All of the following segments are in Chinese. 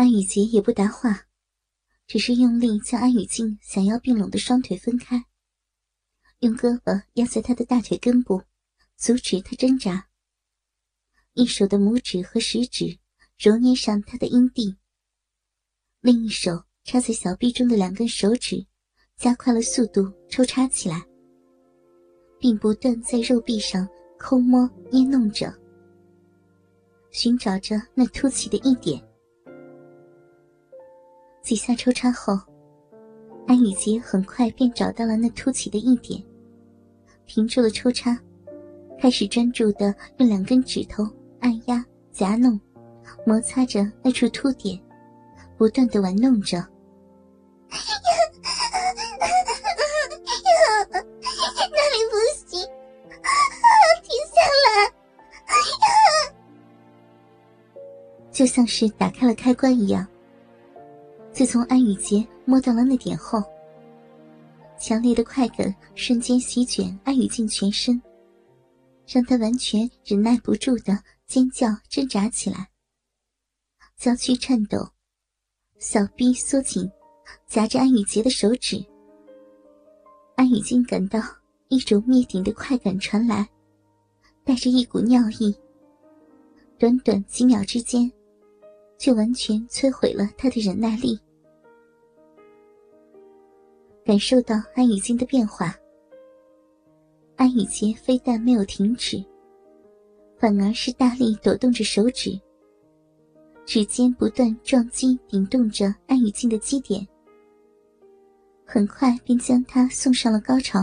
安雨洁也不答话，只是用力将安雨静想要并拢的双腿分开，用胳膊压在她的大腿根部，阻止她挣扎。一手的拇指和食指揉捏上她的阴蒂，另一手插在小臂中的两根手指，加快了速度抽插起来，并不断在肉壁上抠摸捏弄着，寻找着那凸起的一点。几下抽插后，安雨洁很快便找到了那凸起的一点，停住了抽插，开始专注的用两根指头按压、夹弄、摩擦着那处凸点，不断的玩弄着。那里不行，停下来！就像是打开了开关一样。自从安雨洁摸到了那点后，强烈的快感瞬间席卷安雨静全身，让她完全忍耐不住的尖叫挣扎起来，娇躯颤抖，小臂缩紧，夹着安雨洁的手指。安雨静感到一种灭顶的快感传来，带着一股尿意，短短几秒之间。就完全摧毁了他的忍耐力。感受到安雨静的变化，安雨洁非但没有停止，反而是大力抖动着手指，指尖不断撞击、顶动着安雨静的基点，很快便将她送上了高潮。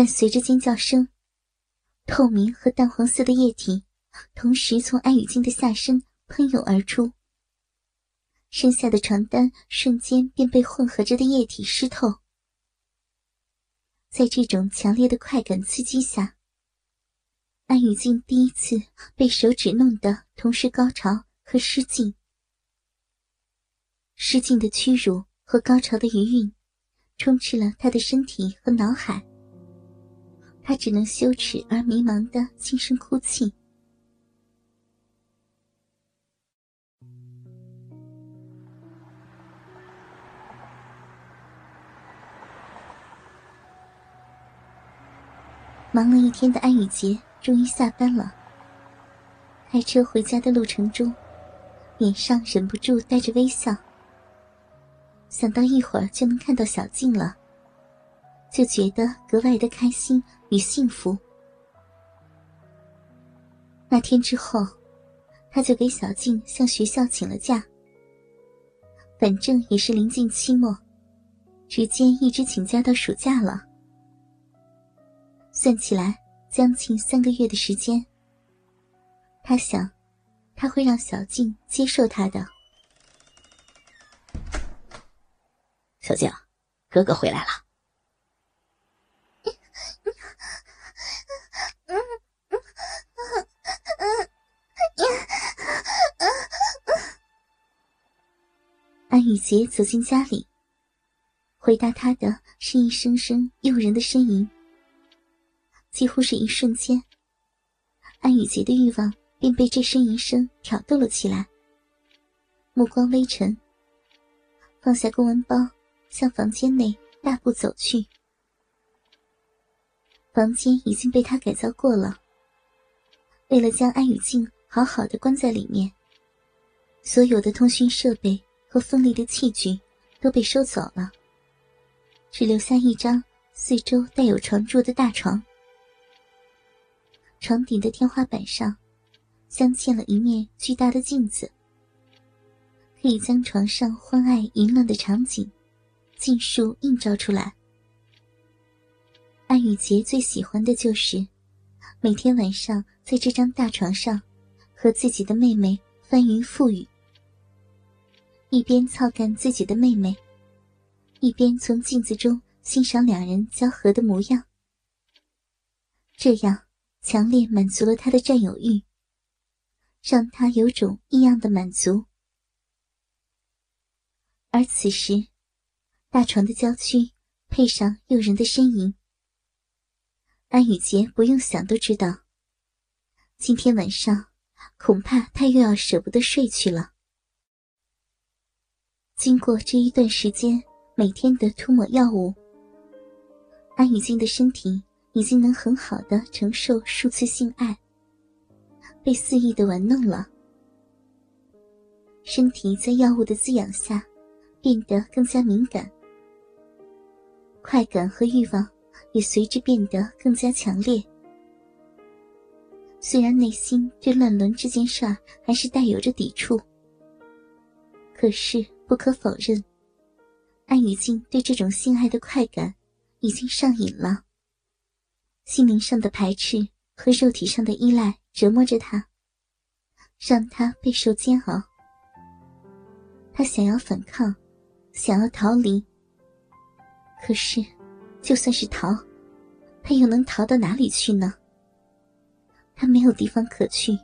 伴随着尖叫声，透明和淡黄色的液体同时从安雨静的下身喷涌而出，身下的床单瞬间便被混合着的液体湿透。在这种强烈的快感刺激下，安雨静第一次被手指弄得同时高潮和失禁。失禁的屈辱和高潮的余韵，充斥了他的身体和脑海。他只能羞耻而迷茫的轻声哭泣。忙了一天的安雨洁终于下班了。开车回家的路程中，脸上忍不住带着微笑。想到一会儿就能看到小静了。就觉得格外的开心与幸福。那天之后，他就给小静向学校请了假。反正也是临近期末，直接一直请假到暑假了。算起来将近三个月的时间。他想，他会让小静接受他的。小静，哥哥回来了。安雨洁走进家里，回答他的是一声声诱人的呻吟。几乎是一瞬间，安雨洁的欲望便被这呻吟声挑逗了起来。目光微沉，放下公文包，向房间内大步走去。房间已经被他改造过了。为了将安雨静好好的关在里面，所有的通讯设备。和锋利的器具都被收走了，只留下一张四周带有床柱的大床。床顶的天花板上镶嵌了一面巨大的镜子，可以将床上欢爱淫乱的场景尽数映照出来。安雨洁最喜欢的就是每天晚上在这张大床上和自己的妹妹翻云覆雨。一边操干自己的妹妹，一边从镜子中欣赏两人交合的模样。这样强烈满足了他的占有欲，让他有种异样的满足。而此时，大床的郊区配上诱人的身影，安雨洁不用想都知道，今天晚上恐怕他又要舍不得睡去了。经过这一段时间每天的涂抹药物，安雨静的身体已经能很好的承受数次性爱，被肆意的玩弄了，身体在药物的滋养下。变得更加敏感，快感和欲望也随之变得更加强烈。虽然内心对乱伦这件事儿还是带有着抵触，可是不可否认，安雨静对这种性爱的快感已经上瘾了。心灵上的排斥和肉体上的依赖折磨着他，让他备受煎熬。他想要反抗。想要逃离，可是，就算是逃，他又能逃到哪里去呢？他没有地方可去，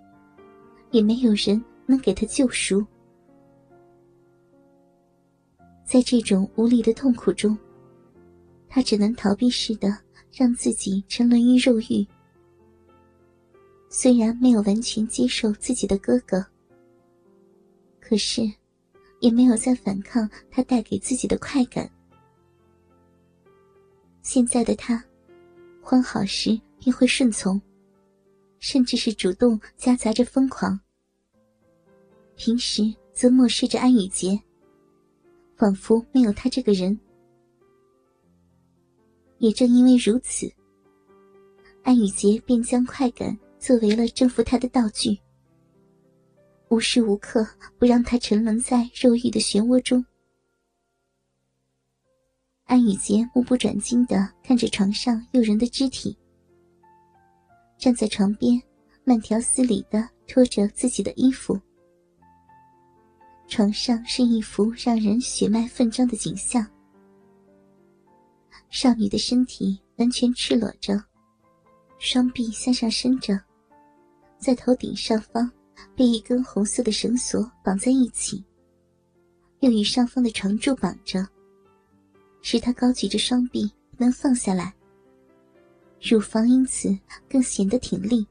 也没有人能给他救赎。在这种无力的痛苦中，他只能逃避似的让自己沉沦于肉欲。虽然没有完全接受自己的哥哥，可是。也没有再反抗他带给自己的快感。现在的他，欢好时便会顺从，甚至是主动夹杂着疯狂；平时则漠视着安雨洁，仿佛没有他这个人。也正因为如此，安雨洁便将快感作为了征服他的道具。无时无刻不让他沉沦在肉欲的漩涡中。安雨洁目不转睛的看着床上诱人的肢体，站在床边，慢条斯理的脱着自己的衣服。床上是一幅让人血脉奋张的景象，少女的身体完全赤裸着，双臂向上伸着，在头顶上方。被一根红色的绳索绑在一起，又与上方的床柱绑着，使她高举着双臂不能放下来。乳房因此更显得挺立。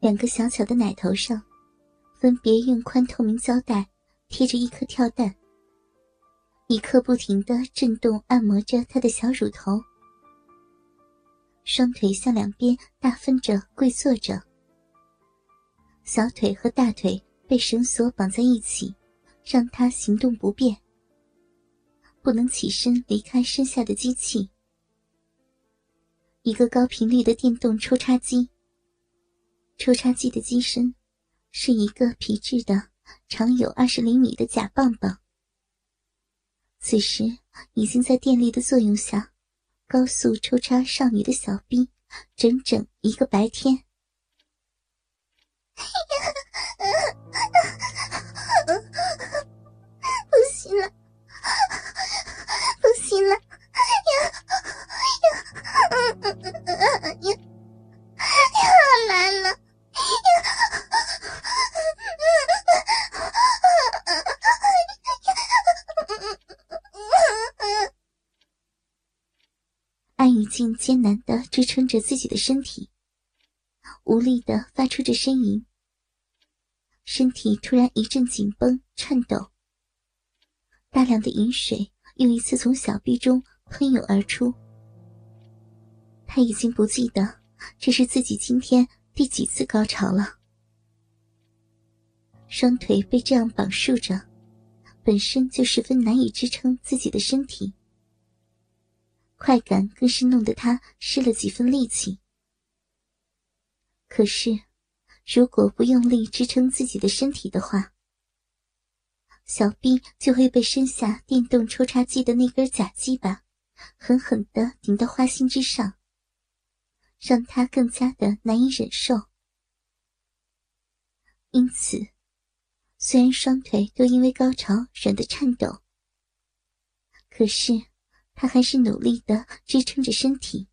两个小巧的奶头上，分别用宽透明胶带贴着一颗跳蛋，一刻不停的震动按摩着他的小乳头。双腿向两边大分着跪坐着。小腿和大腿被绳索绑在一起，让他行动不便，不能起身离开身下的机器。一个高频率的电动抽插机。抽插机的机身是一个皮质的、长有二十厘米的假棒棒。此时已经在电力的作用下，高速抽插少女的小臂，整整一个白天。不行了，不行了，呀呀呀呀！安雨静艰难的支撑着自己的身体，无力的发出着呻吟。身体突然一阵紧绷、颤抖，大量的饮水又一次从小臂中喷涌而出。他已经不记得这是自己今天第几次高潮了。双腿被这样绑束着，本身就十分难以支撑自己的身体，快感更是弄得他失了几分力气。可是。如果不用力支撑自己的身体的话，小臂就会被身下电动抽插机的那根假鸡巴狠狠地顶到花心之上，让他更加的难以忍受。因此，虽然双腿都因为高潮软得颤抖，可是他还是努力的支撑着身体。